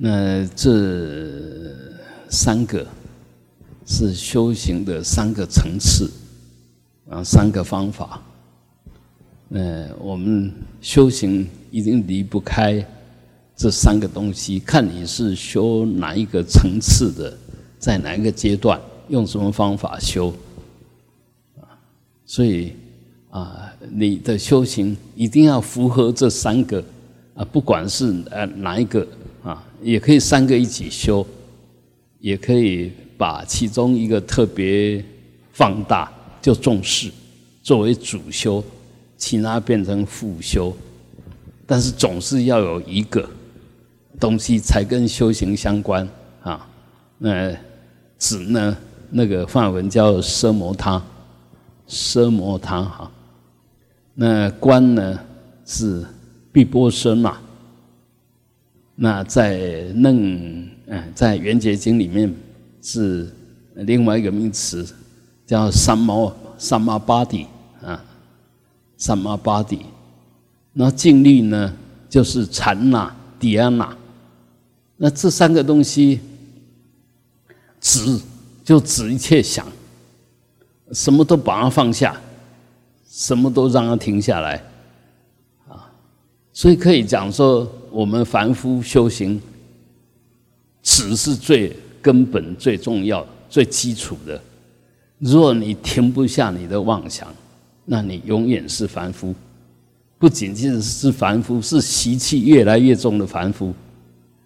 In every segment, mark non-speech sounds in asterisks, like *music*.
那这三个是修行的三个层次，啊，三个方法。嗯，我们修行一定离不开这三个东西，看你是修哪一个层次的，在哪一个阶段，用什么方法修，啊，所以啊，你的修行一定要符合这三个，啊，不管是呃哪一个，也可以三个一起修，也可以把其中一个特别放大，就重视作为主修。其他变成副修，但是总是要有一个东西才跟修行相关啊。那子呢？那个梵文叫奢摩他，奢摩他哈。那观呢是碧波奢那。那在楞嗯，在圆觉经里面是另外一个名词，叫三摩三摩巴底啊。三摩巴底，那静虑呢？就是禅那、迪安那。那这三个东西，止就止一切想，什么都把它放下，什么都让它停下来，所以可以讲说，我们凡夫修行，止是最根本、最重要、最基础的。若你停不下你的妄想，那你永远是凡夫，不仅仅是是凡夫，是习气越来越重的凡夫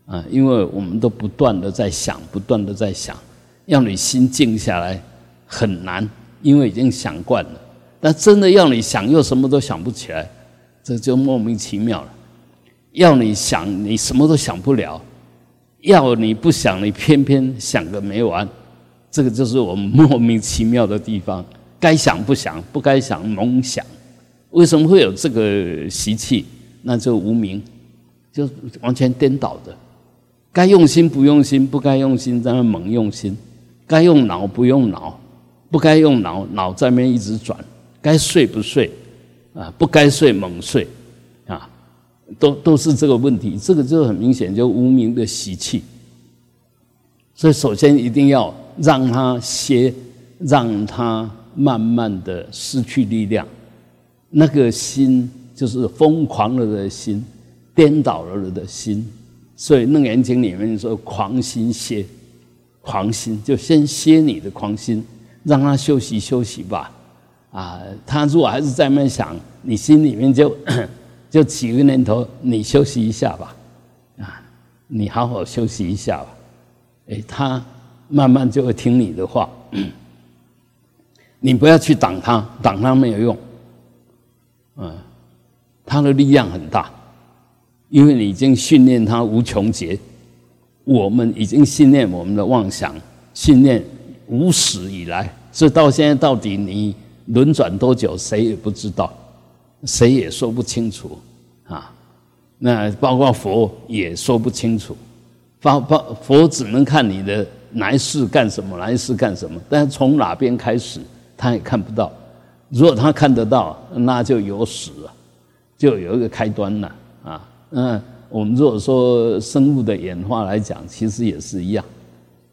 啊！因为我们都不断的在想，不断的在想，要你心静下来很难，因为已经想惯了。但真的要你想，又什么都想不起来，这就莫名其妙了。要你想，你什么都想不了；要你不想，你偏偏想个没完。这个就是我们莫名其妙的地方。该想不想，不该想猛想，为什么会有这个习气？那就无名，就完全颠倒的。该用心不用心，不该用心在那猛用心；该用脑不用脑，不该用脑脑在那边一直转。该睡不睡，啊，不该睡猛睡，啊，都都是这个问题。这个就很明显，就无名的习气。所以首先一定要让他歇，让他。慢慢的失去力量，那个心就是疯狂了的心，颠倒了的心。所以《楞严经》里面说：“狂心歇，狂心就先歇你的狂心，让他休息休息吧。”啊，他如果还是在那想，你心里面就 *clears throat* 就起个念头：你休息一下吧，啊，你好好休息一下吧。哎，他慢慢就会听你的话。*clears throat* 你不要去挡他，挡他没有用，嗯，他的力量很大，因为你已经训练他无穷劫，我们已经训练我们的妄想，训练无始以来，所以到现在到底你轮转多久，谁也不知道，谁也说不清楚啊。那包括佛也说不清楚，佛佛佛只能看你的来世干什么，来世干什么，但是从哪边开始？他也看不到，如果他看得到，那就有始了，就有一个开端了啊。嗯，我们如果说生物的演化来讲，其实也是一样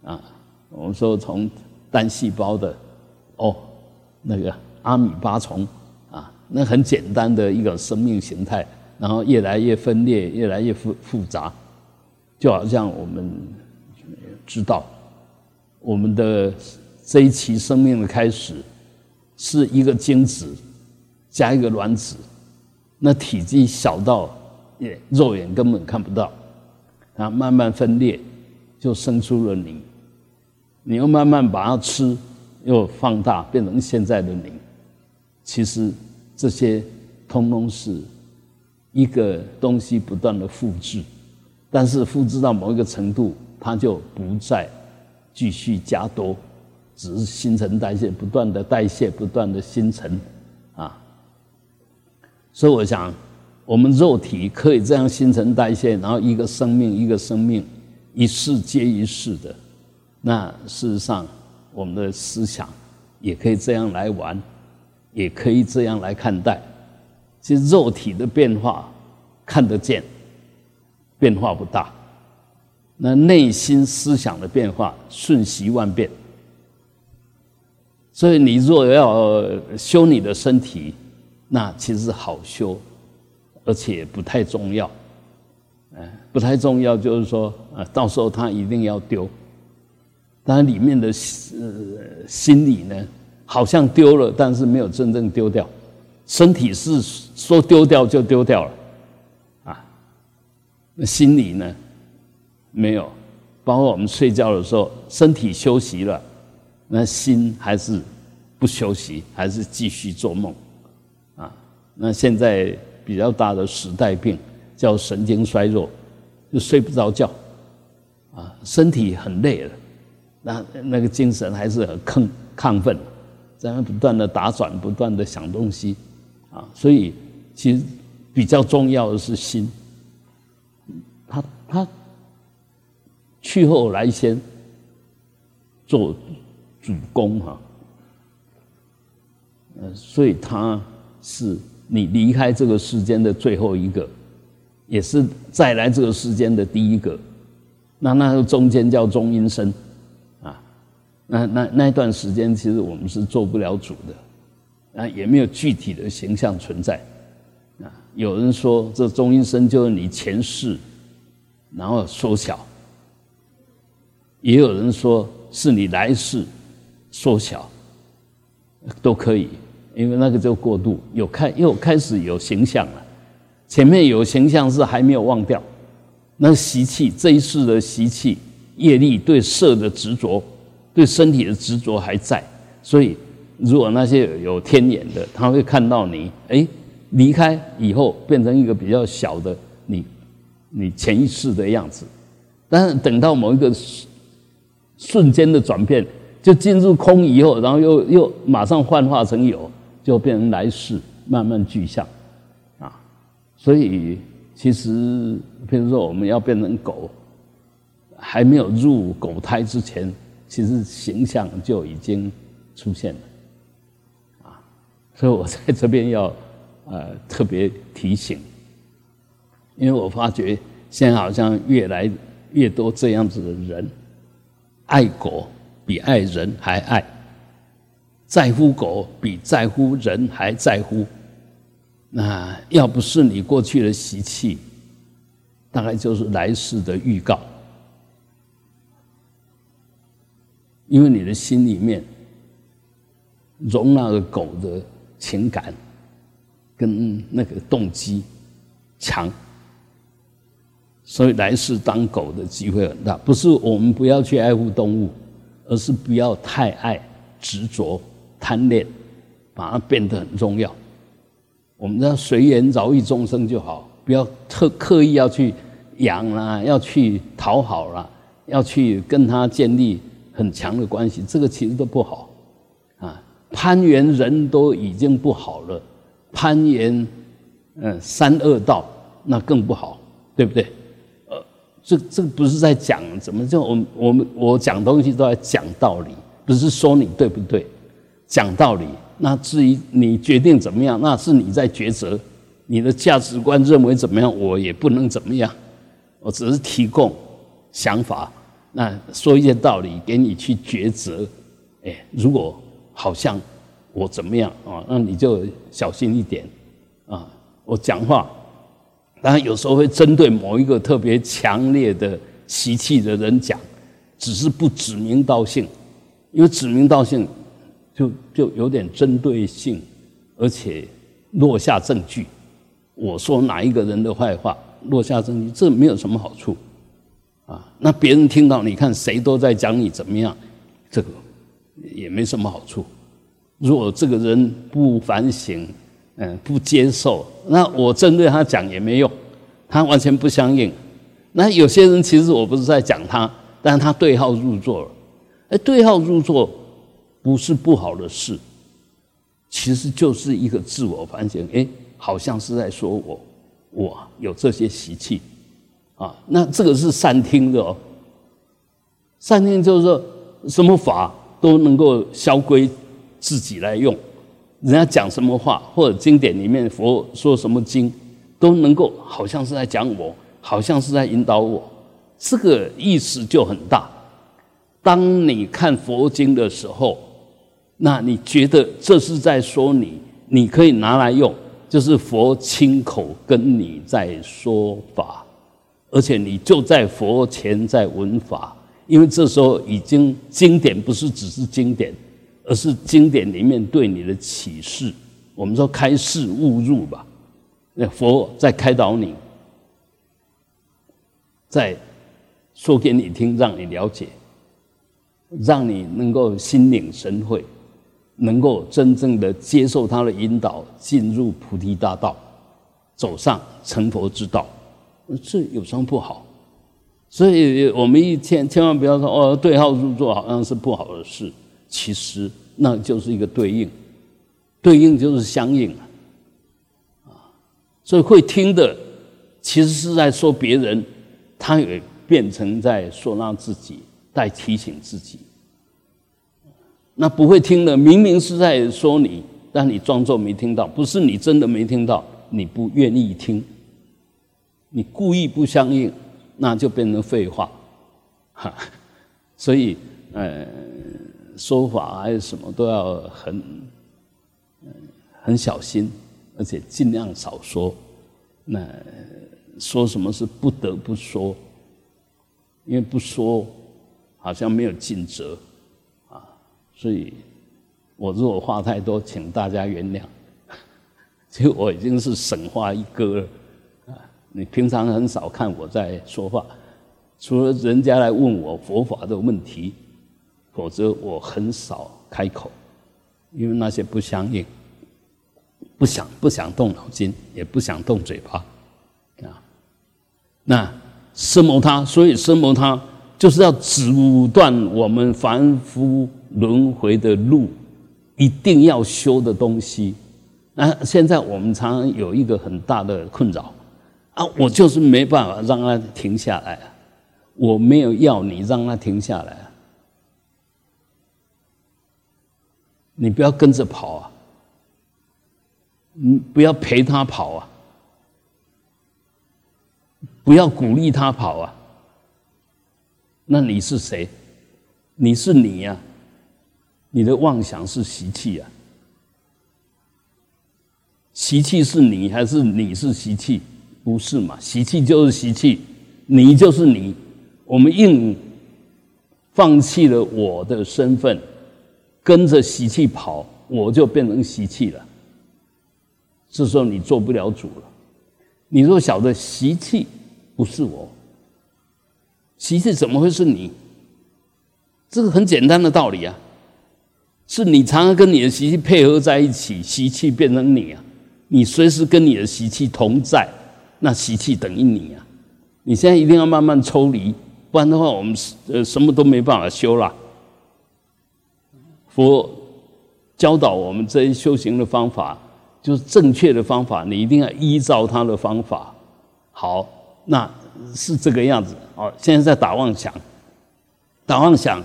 啊。我们说从单细胞的哦，那个阿米巴虫啊，那很简单的一个生命形态，然后越来越分裂，越来越复复杂，就好像我们知道我们的这一期生命的开始。是一个精子加一个卵子，那体积小到也肉眼根本看不到，啊，慢慢分裂就生出了你，你又慢慢把它吃，又放大变成现在的你。其实这些通通是一个东西不断的复制，但是复制到某一个程度，它就不再继续加多。只是新陈代谢不断的代谢，不断的新陈，啊，所以我想，我们肉体可以这样新陈代谢，然后一个生命一个生命，一世接一世的，那事实上，我们的思想也可以这样来玩，也可以这样来看待。其实肉体的变化看得见，变化不大，那内心思想的变化瞬息万变。所以你若要修你的身体，那其实好修，而且不太重要。哎，不太重要，就是说，啊，到时候他一定要丢。但里面的呃心理呢，好像丢了，但是没有真正丢掉。身体是说丢掉就丢掉了，啊，那心理呢，没有。包括我们睡觉的时候，身体休息了。那心还是不休息，还是继续做梦，啊，那现在比较大的时代病叫神经衰弱，就睡不着觉，啊，身体很累了，那那个精神还是很亢亢奋，在那不断的打转，不断的想东西，啊，所以其实比较重要的是心，他他去后来先做。主公哈，呃，所以他是你离开这个世间的最后一个，也是再来这个世间的第一个。那那个中间叫中阴身，那那那一段时间其实我们是做不了主的，啊，也没有具体的形象存在。啊，有人说这中阴身就是你前世，然后缩小；也有人说是你来世。缩小都可以，因为那个叫过渡，有开又开始有形象了。前面有形象是还没有忘掉，那习气这一世的习气业力对色的执着，对身体的执着还在。所以，如果那些有天眼的，他会看到你，哎，离开以后变成一个比较小的你，你前一世的样子。但是等到某一个瞬间的转变。就进入空以后，然后又又马上幻化成有，就变成来世慢慢具象，啊，所以其实，比如说我们要变成狗，还没有入狗胎之前，其实形象就已经出现了，啊，所以我在这边要呃特别提醒，因为我发觉现在好像越来越多这样子的人爱狗。比爱人还爱，在乎狗比在乎人还在乎。那要不是你过去的习气，大概就是来世的预告。因为你的心里面容纳了狗的情感跟那个动机强，所以来世当狗的机会很大。不是我们不要去爱护动物。而是不要太爱执着贪恋，把它变得很重要。我们要随缘饶益众生就好，不要特刻意要去养啦，要去讨好啦，要去跟他建立很强的关系，这个其实都不好啊。攀缘人都已经不好了，攀缘嗯三恶道那更不好，对不对？呃这这不是在讲怎么就我我们我讲东西都在讲道理，不是说你对不对，讲道理。那至于你决定怎么样，那是你在抉择，你的价值观认为怎么样，我也不能怎么样，我只是提供想法，那说一些道理给你去抉择。哎，如果好像我怎么样啊，那你就小心一点啊，我讲话。当然，有时候会针对某一个特别强烈的习气的人讲，只是不指名道姓，因为指名道姓就就有点针对性，而且落下证据。我说哪一个人的坏话，落下证据，这没有什么好处啊。那别人听到，你看谁都在讲你怎么样，这个也没什么好处。如果这个人不反省，嗯，不接受，那我针对他讲也没用，他完全不相应。那有些人其实我不是在讲他，但他对号入座了。哎，对号入座不是不好的事，其实就是一个自我反省。哎，好像是在说我，我有这些习气啊。那这个是善听的哦，善听就是说什么法都能够消归自己来用。人家讲什么话，或者经典里面佛说什么经，都能够好像是在讲我，好像是在引导我，这个意思就很大。当你看佛经的时候，那你觉得这是在说你，你可以拿来用，就是佛亲口跟你在说法，而且你就在佛前在闻法，因为这时候已经经典不是只是经典，而是经典里面对你的启示。我们说开示误入吧，那佛在开导你，在说给你听，让你了解，让你能够心领神会，能够真正的接受他的引导，进入菩提大道，走上成佛之道，这有什么不好？所以我们一千千万不要说哦，对号入座好像是不好的事，其实那就是一个对应。对应就是相应啊，所以会听的其实是在说别人，他也变成在说他自己，在提醒自己。那不会听的，明明是在说你，但你装作没听到，不是你真的没听到，你不愿意听，你故意不相应，那就变成废话，哈。*laughs* 所以，呃，说法还是什么都要很。很小心，而且尽量少说。那说什么是不得不说，因为不说好像没有尽责啊。所以我如果话太多，请大家原谅。其实我已经是神话一哥了！你平常很少看我在说话，除了人家来问我佛法的问题，否则我很少开口，因为那些不相应。不想不想动脑筋，也不想动嘴巴，啊，那生谋他，所以生谋他就是要阻断我们凡夫轮回的路，一定要修的东西。那现在我们常常有一个很大的困扰啊，我就是没办法让他停下来啊，我没有要你让他停下来啊，你不要跟着跑啊。嗯，不要陪他跑啊！不要鼓励他跑啊！那你是谁？你是你呀！你的妄想是习气呀！习气是你还是你是习气？不是嘛？习气就是习气，你就是你。我们硬放弃了我的身份，跟着习气跑，我就变成习气了。这时候你做不了主了。你若晓得习气不是我，习气怎么会是你？这个很简单的道理啊，是你常常跟你的习气配合在一起，习气变成你啊。你随时跟你的习气同在，那习气等于你啊。你现在一定要慢慢抽离，不然的话，我们呃什么都没办法修了。佛教导我们这些修行的方法。就是正确的方法，你一定要依照他的方法。好，那是这个样子。哦，现在在打妄想，打妄想。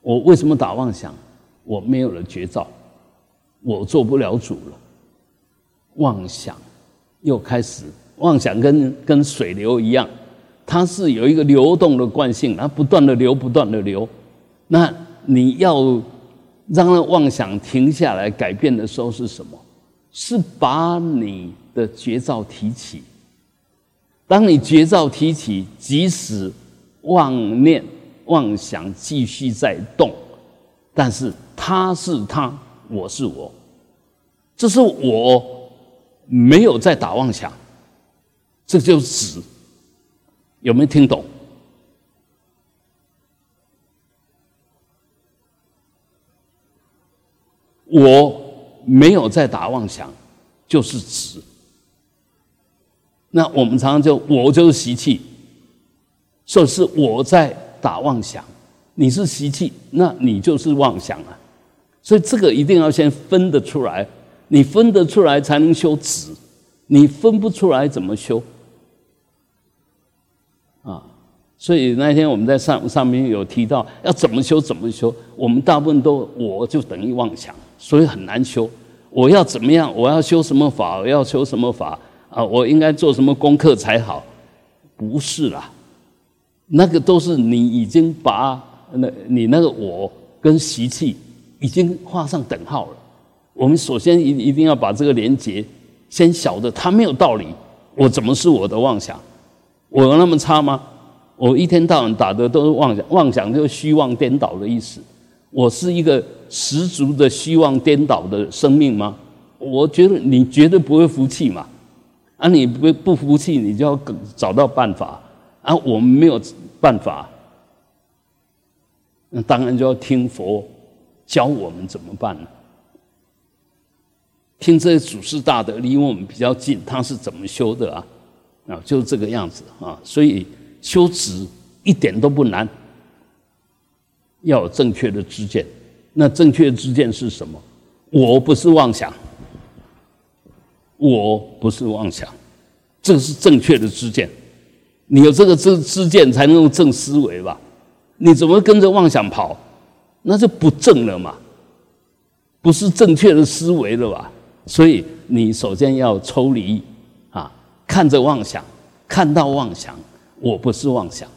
我为什么打妄想？我没有了绝招，我做不了主了。妄想又开始，妄想跟跟水流一样，它是有一个流动的惯性，它不断的流，不断的流。那你要让那妄想停下来，改变的时候是什么？是把你的绝招提起。当你绝招提起，即使妄念、妄想继续在动，但是他是他，我是我，这是我没有在打妄想，这就是止。有没有听懂？我。没有在打妄想，就是止。那我们常常就我就是习气，说是我在打妄想，你是习气，那你就是妄想啊。所以这个一定要先分得出来，你分得出来才能修止，你分不出来怎么修？所以那天我们在上上面有提到要怎么修怎么修，我们大部分都我就等于妄想。所以很难修。我要怎么样？我要修什么法？我要修什么法？啊，我应该做什么功课才好？不是啦，那个都是你已经把那你那个我跟习气已经画上等号了。我们首先一一定要把这个连接先晓得它没有道理。我怎么是我的妄想？我有那么差吗？我一天到晚打的都是妄想，妄想就是虚妄颠倒的意思。我是一个十足的虚妄颠倒的生命吗？我觉得你绝对不会服气嘛。啊，你不不服气，你就要找到办法。啊，我们没有办法，那当然就要听佛教我们怎么办了。听这些祖师大德离我们比较近，他是怎么修的啊？啊，就是这个样子啊。所以修止一点都不难，要有正确的知见。那正确的知见是什么？我不是妄想，我不是妄想，这是正确的知见。你有这个知知见，才能用正思维吧？你怎么跟着妄想跑？那就不正了嘛，不是正确的思维了吧？所以你首先要抽离啊，看着妄想，看到妄想，我不是妄想。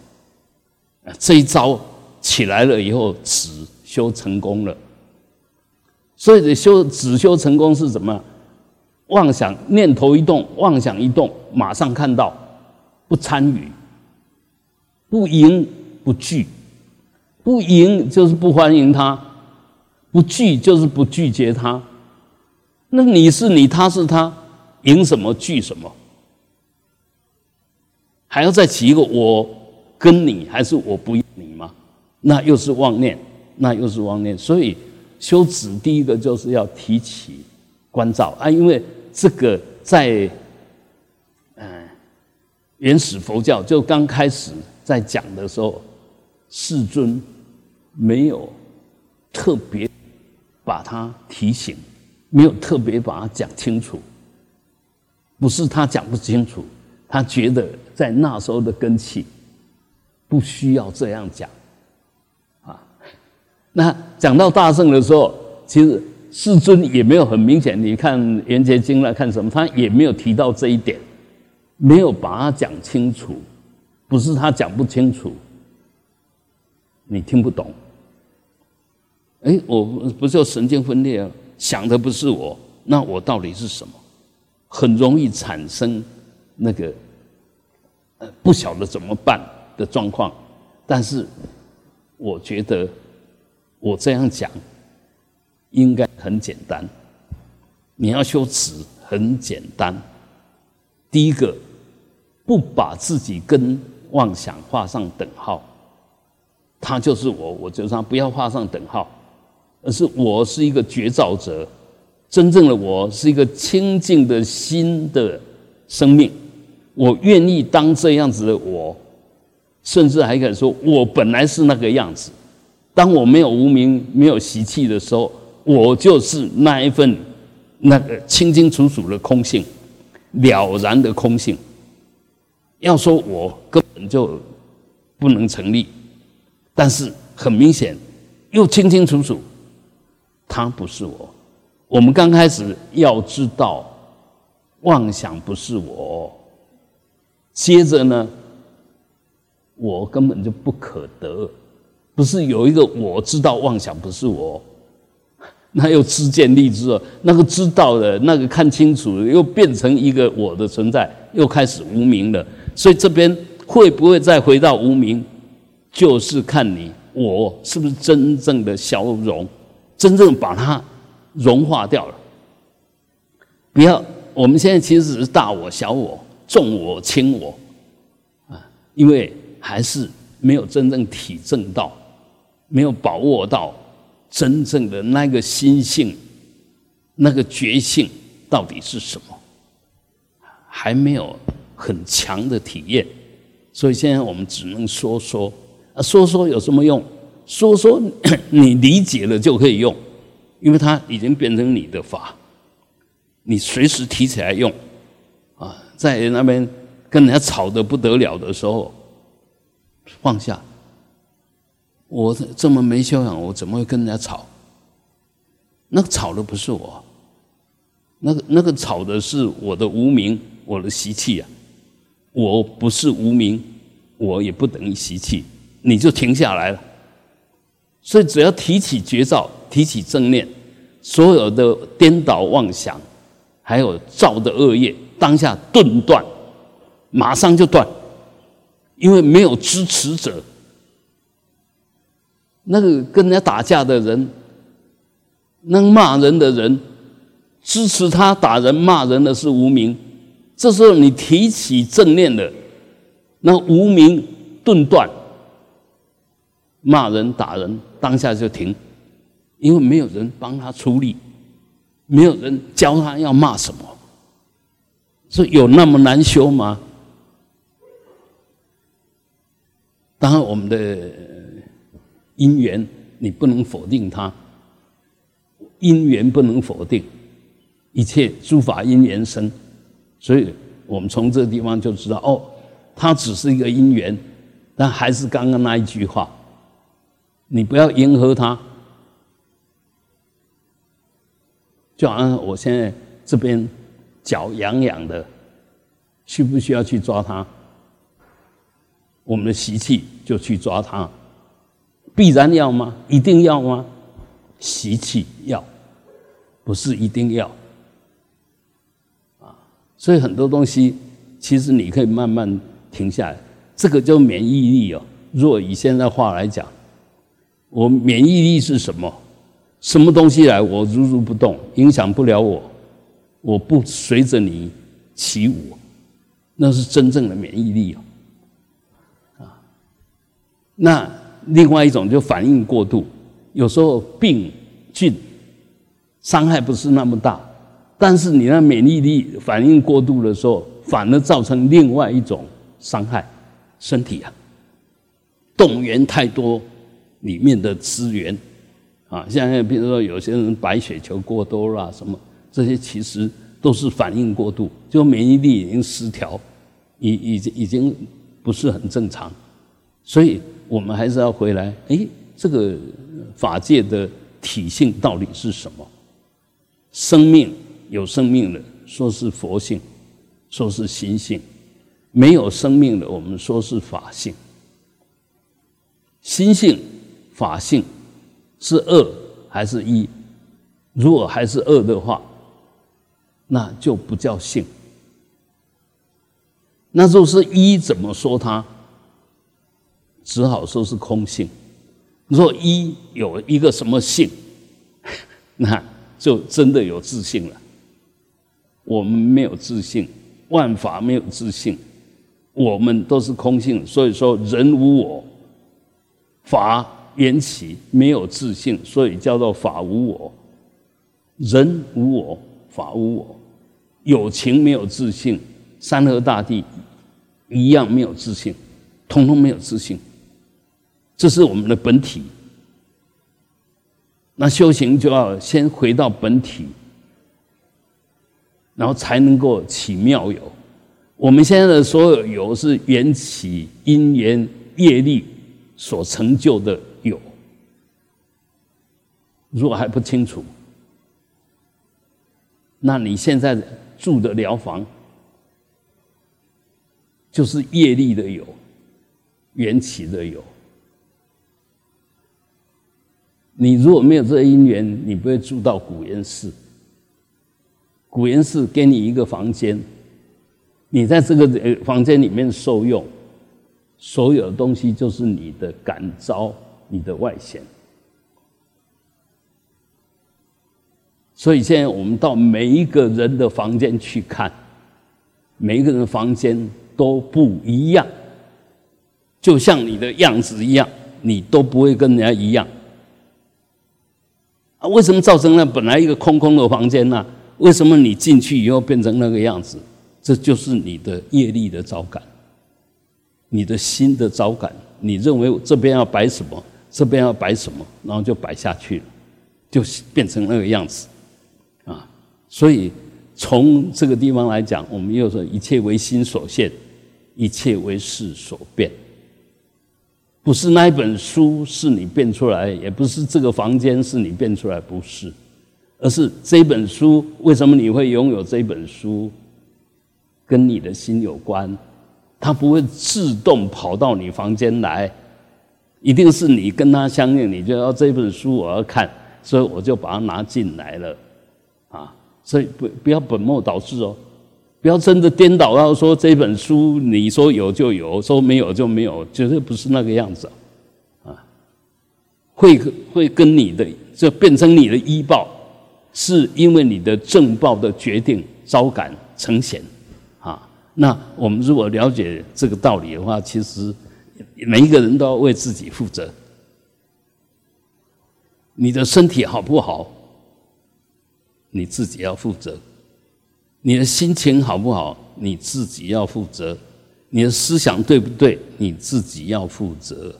这一招起来了以后，止修成功了。所以的修止修成功是什么？妄想念头一动，妄想一动，马上看到，不参与，不迎不拒，不迎就是不欢迎他，不拒就是不拒绝他。那你是你，他是他，赢什么惧什么？还要再起一个我跟你，还是我不你吗？那又是妄念，那又是妄念。所以修止第一个就是要提起关照啊，因为这个在嗯原始佛教就刚开始在讲的时候，世尊没有特别把它提醒。没有特别把它讲清楚，不是他讲不清楚，他觉得在那时候的根器不需要这样讲，啊，那讲到大圣的时候，其实世尊也没有很明显，你看《圆觉经》来看什么，他也没有提到这一点，没有把它讲清楚，不是他讲不清楚，你听不懂，哎，我不是神经分裂啊。想的不是我，那我到底是什么？很容易产生那个不晓得怎么办的状况。但是我觉得我这样讲应该很简单。你要修持很简单。第一个，不把自己跟妄想画上等号，他就是我，我就让不要画上等号。而是我是一个觉照者，真正的我是一个清净的心的生命，我愿意当这样子的我，甚至还可以说我本来是那个样子。当我没有无名、没有习气的时候，我就是那一份那个清清楚楚的空性，了然的空性。要说我根本就不能成立，但是很明显又清清楚楚。他不是我，我们刚开始要知道，妄想不是我。接着呢，我根本就不可得，不是有一个我知道妄想不是我，*laughs* 那又知见立知了，那个知道的那个看清楚，又变成一个我的存在，又开始无名了。所以这边会不会再回到无名，就是看你我是不是真正的消融。真正把它融化掉了，不要。我们现在其实只是大我、小我、重我、轻我，啊，因为还是没有真正体证到，没有把握到真正的那个心性、那个觉性到底是什么，还没有很强的体验，所以现在我们只能说说，啊，说说有什么用？说说 *coughs* 你理解了就可以用，因为它已经变成你的法，你随时提起来用，在那边跟人家吵得不得了的时候，放下。我这么没修养，我怎么会跟人家吵？那个吵的不是我，那个那个吵的是我的无名，我的习气啊！我不是无名，我也不等于习气，你就停下来了。所以只要提起绝招，提起正念，所有的颠倒妄想，还有造的恶业，当下顿断，马上就断，因为没有支持者。那个跟人家打架的人，那骂人的人，支持他打人骂人的是无名。这时候你提起正念的，那无名顿断，骂人打人当下就停，因为没有人帮他出力，没有人教他要骂什么，说有那么难修吗？当然我们的。因缘，你不能否定它。因缘不能否定，一切诸法因缘生，所以我们从这个地方就知道，哦，它只是一个因缘，但还是刚刚那一句话，你不要迎合它。就好像我现在这边脚痒痒的，需不需要去抓它？我们的习气就去抓它。必然要吗？一定要吗？习气要，不是一定要。啊，所以很多东西其实你可以慢慢停下来。这个叫免疫力哦。若以现在话来讲，我免疫力是什么？什么东西来我如如不动，影响不了我，我不随着你起舞，那是真正的免疫力哦。啊，那。另外一种就反应过度，有时候病菌伤害不是那么大，但是你那免疫力反应过度的时候，反而造成另外一种伤害，身体啊，动员太多里面的资源啊，像比如说有些人白血球过多啦，什么这些其实都是反应过度，就免疫力已经失调，已已经已经不是很正常，所以。我们还是要回来，哎，这个法界的体性到底是什么？生命有生命的，说是佛性，说是心性；没有生命的，我们说是法性。心性、法性是恶还是一？如果还是恶的话，那就不叫性。那就是一，怎么说它？只好说是空性。若一有一个什么性，*laughs* 那就真的有自信了。我们没有自信，万法没有自信，我们都是空性。所以说，人无我，法缘起没有自信，所以叫做法无我。人无我，法无我，有情没有自信，山河大地一样没有自信，通通没有自信。这是我们的本体，那修行就要先回到本体，然后才能够起妙有。我们现在的所有有是缘起因缘业力所成就的有，如果还不清楚，那你现在住的疗房就是业力的有，缘起的有。你如果没有这因缘，你不会住到古岩寺。古岩寺给你一个房间，你在这个房间里面受用，所有的东西就是你的感召，你的外显。所以现在我们到每一个人的房间去看，每一个人的房间都不一样，就像你的样子一样，你都不会跟人家一样。啊，为什么造成了本来一个空空的房间呢？为什么你进去以后变成那个样子？这就是你的业力的招感，你的心的招感。你认为这边要摆什么，这边要摆什么，然后就摆下去了，就变成那个样子。所以从这个地方来讲，我们又说一切为心所现，一切为事所变。不是那一本书是你变出来，也不是这个房间是你变出来，不是，而是这本书为什么你会拥有这本书，跟你的心有关，它不会自动跑到你房间来，一定是你跟他相应，你就要这本书我要看，所以我就把它拿进来了，所以不不要本末倒置哦，不要真的颠倒到说这本书你说有就有，说没有就没有，绝对不是那个样子，啊，会会跟你的就变成你的医报，是因为你的正报的决定招感成显。那我们如果了解这个道理的话，其实每一个人都要为自己负责。你的身体好不好，你自己要负责；你的心情好不好，你自己要负责；你的思想对不对，你自己要负责。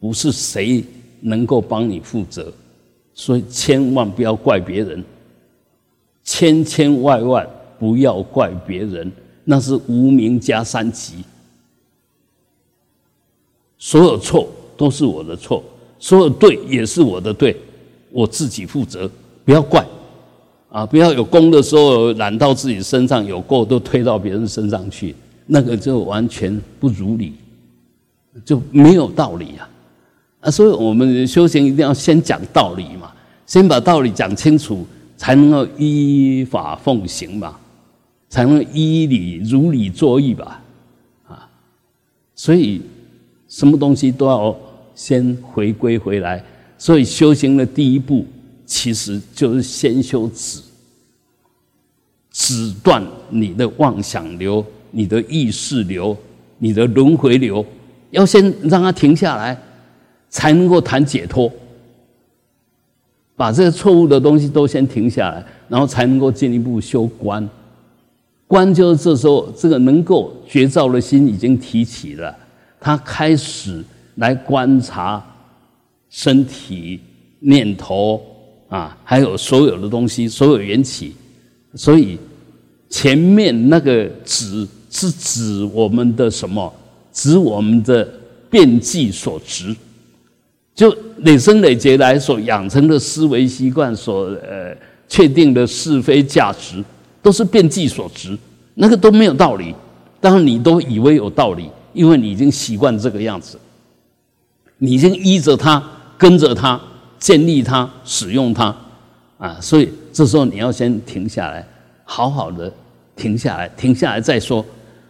不是谁能够帮你负责，所以千万不要怪别人，千千万万不要怪别人。那是无名加三级，所有错都是我的错，所有对也是我的对，我自己负责，不要怪，啊，不要有功的时候揽到自己身上，有过都推到别人身上去，那个就完全不如理，就没有道理呀，啊，所以我们修行一定要先讲道理嘛，先把道理讲清楚，才能够依法奉行嘛。才能依理如理作义吧，啊，所以什么东西都要先回归回来。所以修行的第一步，其实就是先修止，止断你的妄想流、你的意识流、你的轮回流，要先让它停下来，才能够谈解脱。把这个错误的东西都先停下来，然后才能够进一步修观。观就是这时候，这个能够觉照的心已经提起了，他开始来观察身体、念头啊，还有所有的东西，所有缘起。所以前面那个指是指我们的什么？指我们的变计所执，就累生累劫来所养成的思维习惯，所呃确定的是非价值。都是变计所执，那个都没有道理。当然，你都以为有道理，因为你已经习惯这个样子，你已经依着它、跟着它、建立它、使用它啊。所以这时候你要先停下来，好好的停下来，停下来再说。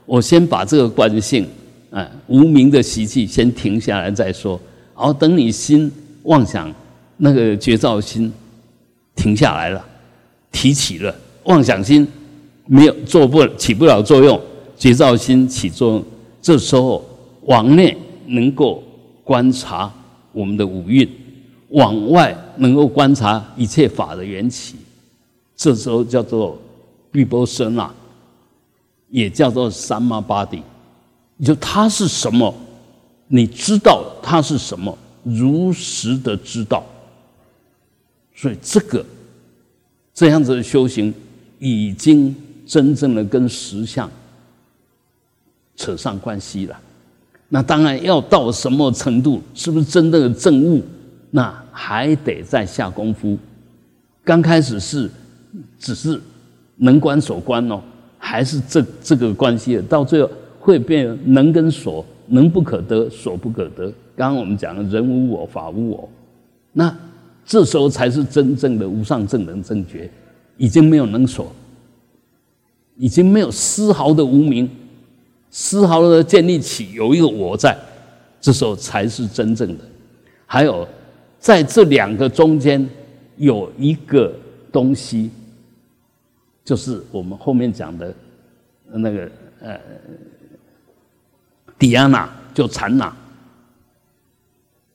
我先把这个惯性啊、无名的习气先停下来再说。然后等你心妄想那个觉照心停下来了，提起了。妄想心没有做不起不了作用，觉照心起作用。这时候往内能够观察我们的五蕴，往外能够观察一切法的缘起。这时候叫做毕波生啊，也叫做三摩巴底。就它是什么？你知道它是什么？如实的知道。所以这个这样子的修行。已经真正的跟实相扯上关系了，那当然要到什么程度，是不是真正的证悟，那还得再下功夫。刚开始是只是能观所观哦，还是这这个关系，到最后会变能跟所，能不可得，所不可得。刚刚我们讲人无我，法无我，那这时候才是真正的无上正能正觉。已经没有能所，已经没有丝毫的无名，丝毫的建立起有一个我在，这时候才是真正的。还有在这两个中间有一个东西，就是我们后面讲的那个呃，迪安娜就禅那，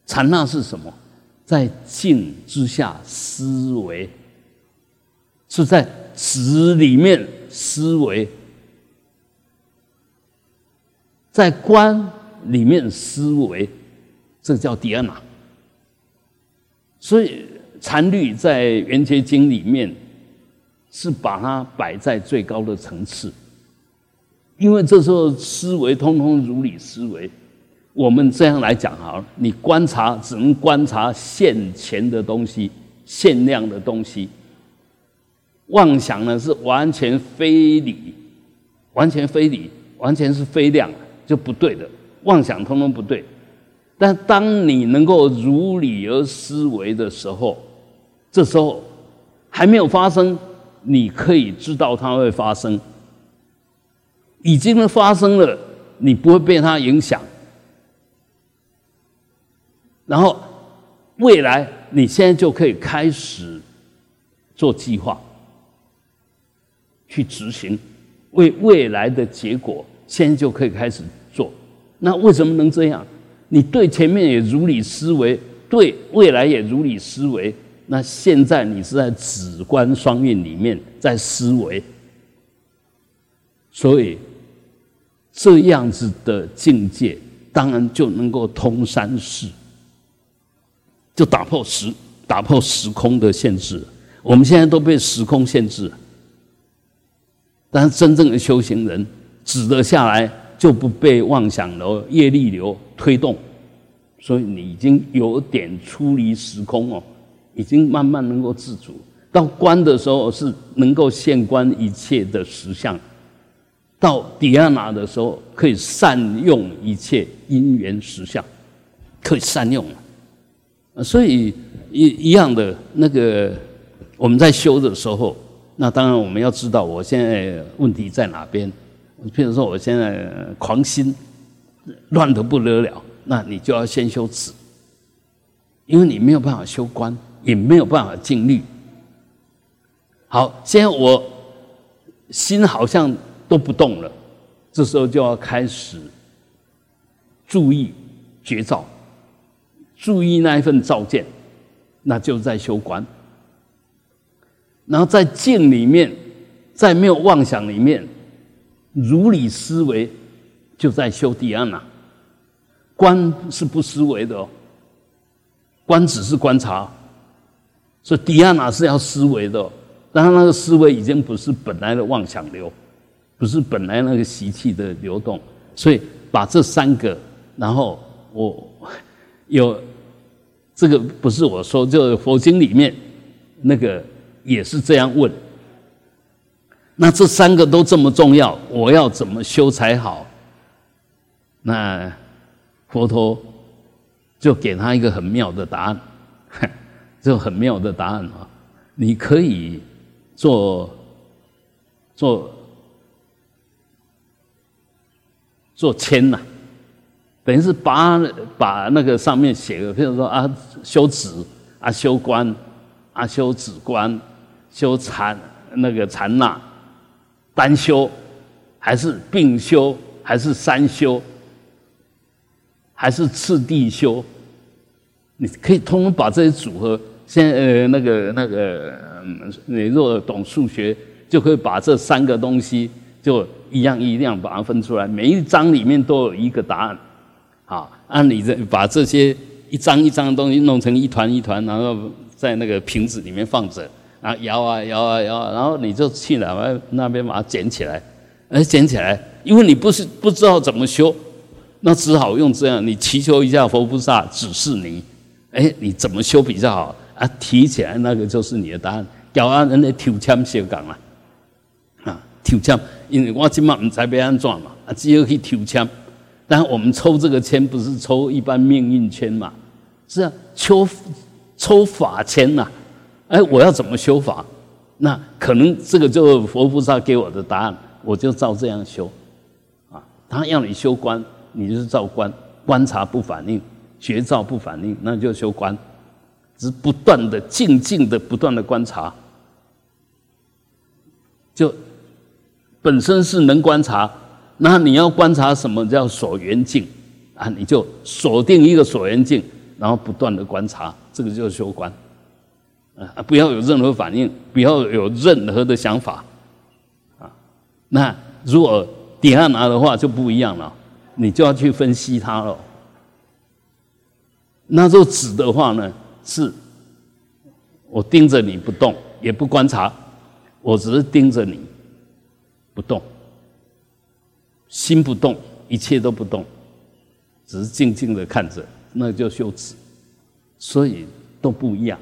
禅那是什么？在静之下思维。是在词里面思维，在观里面思维，这叫第二拿。所以禅律在《圆觉经》里面是把它摆在最高的层次，因为这时候思维通通如理思维。我们这样来讲好了，你观察只能观察现前的东西、限量的东西。妄想呢是完全非理，完全非理，完。完全是非量，就不对的，妄想通通不对。但当你能够如理而思维的时候，这时候还没有发生，你可以知道它会发生；已经发生了，你不会被它影响。然后未来，你现在就可以开始做计划，去执行，为未来的结果，现在就可以开始做。那为什么能这样？你对前面也如理思维，对未来也如理思维。那现在你是在止观双运里面在思维，所以这样子的境界，当然就能够通三世，就打破时打破时空的限制。我们现在都被时空限制，但是真正的修行人止得下来。就不被妄想流、业力流推动，所以你已经有点出离时空哦，已经慢慢能够自主。到观的时候是能够现观一切的实相，到底亚拿的时候可以善用一切因缘实相，可以善用了。所以一一样的那个我们在修的时候，那当然我们要知道我现在问题在哪边。譬如说，我现在狂心乱得不得了，那你就要先修止，因为你没有办法修观，也没有办法静虑。好，现在我心好像都不动了，这时候就要开始注意觉照，注意那一份照见，那就在修观。然后在静里面，在没有妄想里面。如理思维，就在修地安呐。观是不思维的哦，观只是观察，所以迪安娜是要思维的。但是那个思维已经不是本来的妄想流，不是本来那个习气的流动。所以把这三个，然后我有这个不是我说，就佛经里面那个也是这样问。那这三个都这么重要，我要怎么修才好？那佛陀就给他一个很妙的答案，*laughs* 就很妙的答案啊！你可以做做做签呐，等于是把把那个上面写个，譬如说啊，修止啊，修观啊，修止观，修禅那个禅那。单修，还是并修，还是三修，还是次第修？你可以通通把这些组合，先呃那个那个，你若懂数学，就可以把这三个东西就一样一样把它分出来。每一章里面都有一个答案，好，按你这把这些一张一张的东西弄成一团一团，然后在那个瓶子里面放着。啊，摇啊摇啊摇，然后你就去哪边那边把它捡起来，哎，捡起来，因为你不是不知道怎么修，那只好用这样，你祈求一下佛菩萨指示你，哎，你怎么修比较好啊？提起来那个就是你的答案。叫啊，人家抽签修岗了，啊，抽签，因为我今晚唔知要安怎嘛，啊，只有去抽签。但我们抽这个签不是抽一般命运签嘛，是啊，抽抽法签呐。哎，我要怎么修法？那可能这个就佛菩萨给我的答案，我就照这样修。啊，他要你修观，你就是照观，观察不反应，觉照不反应，那就修观，只不断的、静静的、不断的观察，就本身是能观察。那你要观察什么叫所缘境啊？你就锁定一个所缘境，然后不断的观察，这个就是修观。啊，不要有任何反应，不要有任何的想法，啊，那如果底下拿的话就不一样了，你就要去分析它了。那做纸的话呢，是我盯着你不动，也不观察，我只是盯着你不动，心不动，一切都不动，只是静静的看着，那就修止，所以都不一样。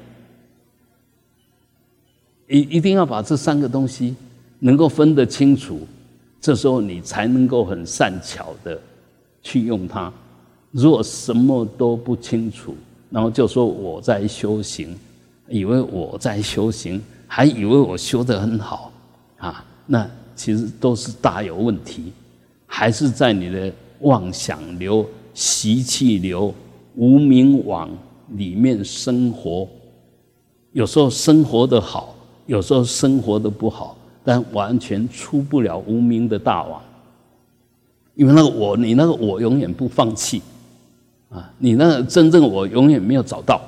一一定要把这三个东西能够分得清楚，这时候你才能够很善巧的去用它。如果什么都不清楚，然后就说我在修行，以为我在修行，还以为我修得很好啊，那其实都是大有问题，还是在你的妄想流、习气流、无名网里面生活。有时候生活的好，有时候生活的不好，但完全出不了无名的大王，因为那个我，你那个我永远不放弃。啊，你那个真正我永远没有找到，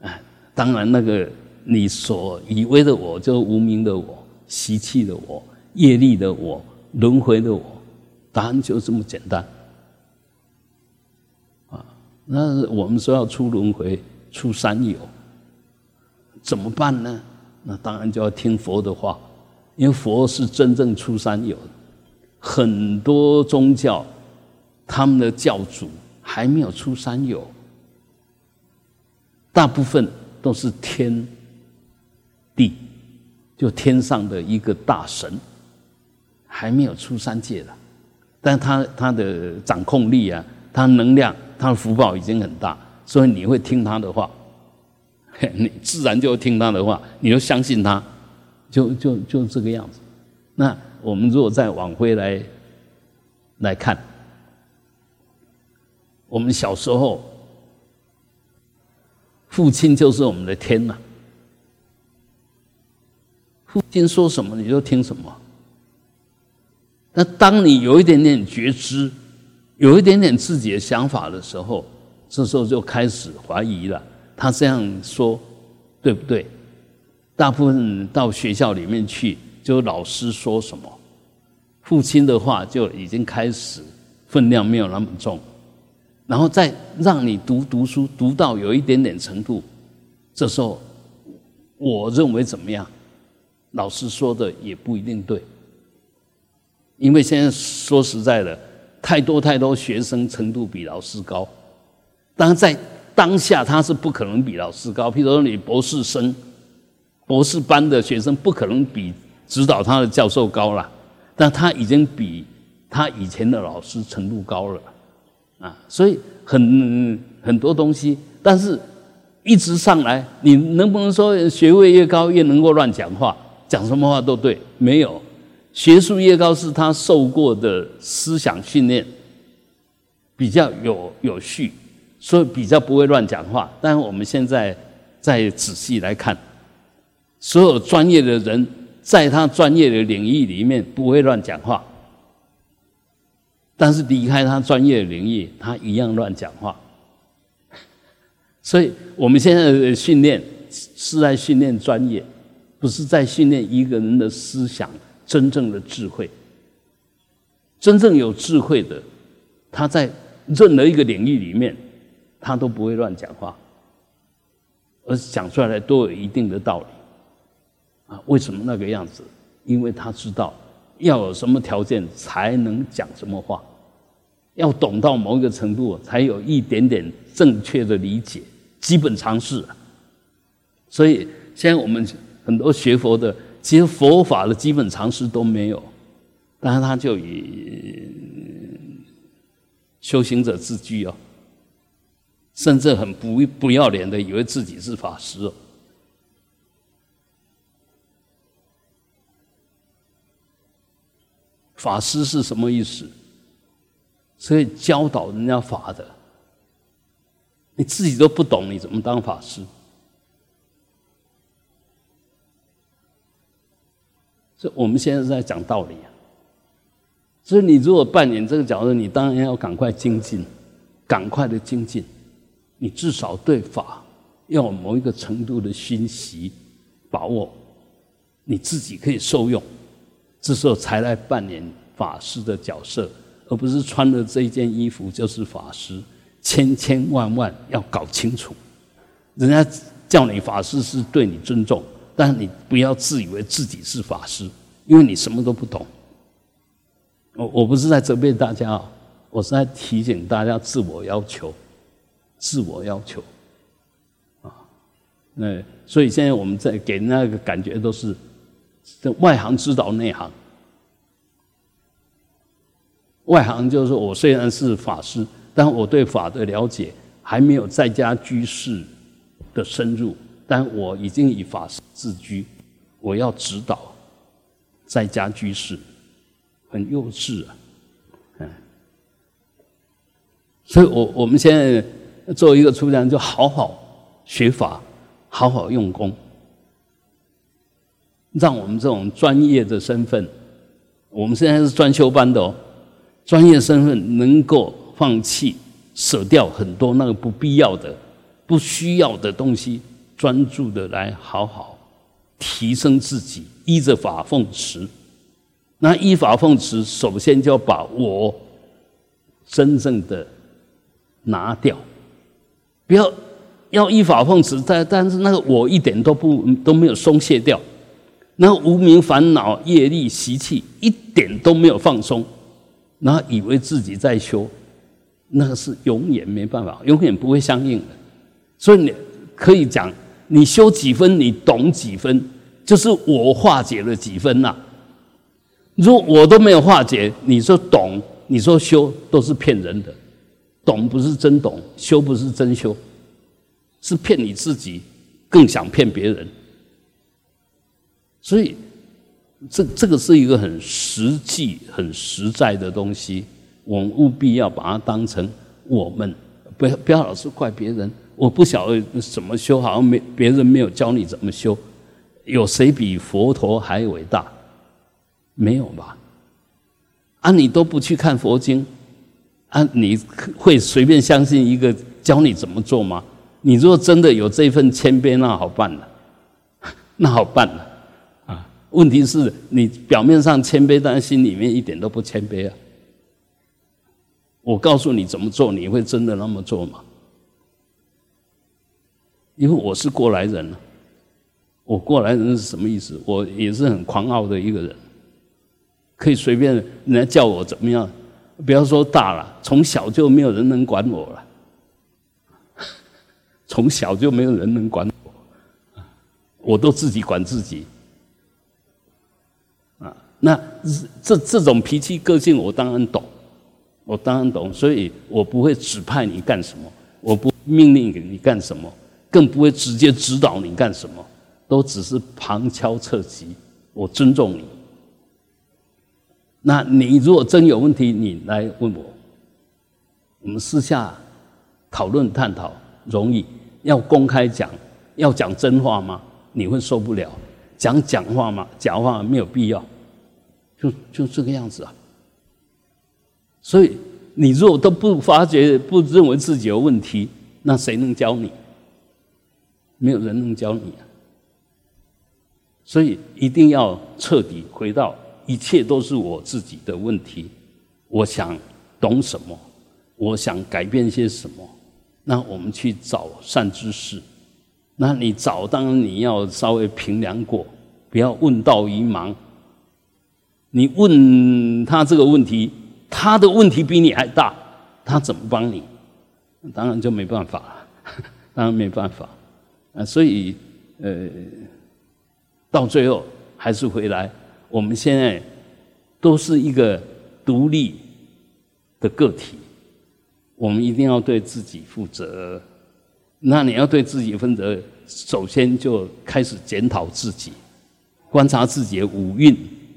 哎，当然那个你所以为的我，就无名的我、习气的我、业力的我、轮回的我，答案就这么简单。啊，那我们说要出轮回、出三有，怎么办呢？那当然就要听佛的话，因为佛是真正出三有。很多宗教，他们的教主。还没有出三有，大部分都是天地，就天上的一个大神，还没有出三界的，但他他的掌控力啊，他能量，他的福报已经很大，所以你会听他的话，*laughs* 你自然就听他的话，你就相信他，就就就这个样子。那我们如果再往回来来看。我们小时候，父亲就是我们的天呐。父亲说什么你就听什么。那当你有一点点觉知，有一点点自己的想法的时候，这时候就开始怀疑了。他这样说对不对？大部分到学校里面去，就老师说什么，父亲的话就已经开始分量没有那么重。然后再让你读读书，读到有一点点程度，这时候我认为怎么样？老师说的也不一定对，因为现在说实在的，太多太多学生程度比老师高，当然在当下他是不可能比老师高。譬如说你博士生、博士班的学生不可能比指导他的教授高了，但他已经比他以前的老师程度高了。啊，所以很很多东西，但是一直上来，你能不能说学位越高越能够乱讲话，讲什么话都对？没有，学术越高是他受过的思想训练比较有有序，所以比较不会乱讲话。但是我们现在再仔细来看，所有专业的人在他专业的领域里面不会乱讲话。但是离开他专业的领域，他一样乱讲话。所以我们现在的训练是在训练专业，不是在训练一个人的思想真正的智慧。真正有智慧的，他在任何一个领域里面，他都不会乱讲话，而讲出来都有一定的道理。啊，为什么那个样子？因为他知道要有什么条件才能讲什么话。要懂到某一个程度，才有一点点正确的理解，基本常识。所以现在我们很多学佛的，其实佛法的基本常识都没有，但是他就以修行者自居哦，甚至很不不要脸的，以为自己是法师哦。法师是什么意思？所以教导人家法的，你自己都不懂，你怎么当法师？所以我们现在是在讲道理啊。所以你如果扮演这个角色，你当然要赶快精进，赶快的精进。你至少对法要有某一个程度的熏习把握，你自己可以受用，这时候才来扮演法师的角色。而不是穿的这一件衣服就是法师，千千万万要搞清楚。人家叫你法师是对你尊重，但你不要自以为自己是法师，因为你什么都不懂。我我不是在责备大家啊，我是在提醒大家自我要求，自我要求啊。那所以现在我们在给那个感觉都是，外行指导内行。外行就是我虽然是法师，但我对法的了解还没有在家居士的深入，但我已经以法师自居，我要指导在家居士，很幼稚啊，嗯，所以我我们现在作为一个出家人，就好好学法，好好用功，让我们这种专业的身份，我们现在是专修班的哦。专业身份能够放弃、舍掉很多那个不必要的、不需要的东西，专注的来好好提升自己，依着法奉持。那依法奉持，首先就要把我真正的拿掉，不要要依法奉持，但但是那个我一点都不都没有松懈掉，那无名烦恼、业力习气一点都没有放松。然后以为自己在修，那个是永远没办法，永远不会相应的。所以你可以讲，你修几分，你懂几分，就是我化解了几分呐。如果我都没有化解，你说懂，你说修，都是骗人的。懂不是真懂，修不是真修，是骗你自己，更想骗别人。所以。这这个是一个很实际、很实在的东西，我们务必要把它当成我们，不要不要老是怪别人。我不晓得怎么修，好像没别人没有教你怎么修，有谁比佛陀还伟大？没有吧？啊，你都不去看佛经，啊，你会随便相信一个教你怎么做吗？你如果真的有这份谦卑，那好办了，*laughs* 那好办了啊。问题是你表面上谦卑，但心里面一点都不谦卑啊！我告诉你怎么做，你会真的那么做吗？因为我是过来人了，我过来人是什么意思？我也是很狂傲的一个人，可以随便人家叫我怎么样，不要说大了，从小就没有人能管我了，*laughs* 从小就没有人能管我，我都自己管自己。啊那这这种脾气个性，我当然懂，我当然懂，所以我不会指派你干什么，我不命令你干什么，更不会直接指导你干什么，都只是旁敲侧击，我尊重你。那你如果真有问题，你来问我，我们私下讨论探讨容易，要公开讲，要讲真话吗？你会受不了，讲假话吗？假话没有必要。就就这个样子啊，所以你如果都不发觉、不认为自己有问题，那谁能教你？没有人能教你啊。所以一定要彻底回到一切都是我自己的问题。我想懂什么，我想改变些什么，那我们去找善知识。那你找，当然你要稍微平量过，不要问道于盲。你问他这个问题，他的问题比你还大，他怎么帮你？当然就没办法了，*laughs* 当然没办法啊！所以，呃，到最后还是回来，我们现在都是一个独立的个体，我们一定要对自己负责。那你要对自己负责，首先就开始检讨自己，观察自己的五蕴。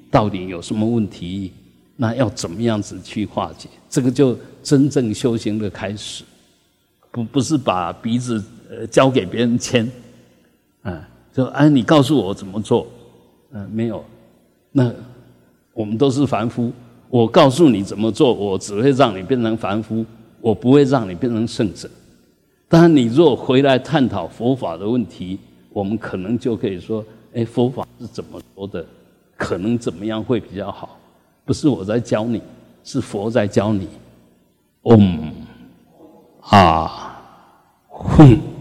到底有什么问题？那要怎么样子去化解？这个就真正修行的开始，不不是把鼻子呃交给别人牵，啊，就哎你告诉我怎么做，嗯，没有，那我们都是凡夫，我告诉你怎么做，我只会让你变成凡夫，我不会让你变成圣者。当然，你若回来探讨佛法的问题，我们可能就可以说，哎，佛法是怎么说的？可能怎么样会比较好？不是我在教你，是佛在教你。嗡，啊，哼。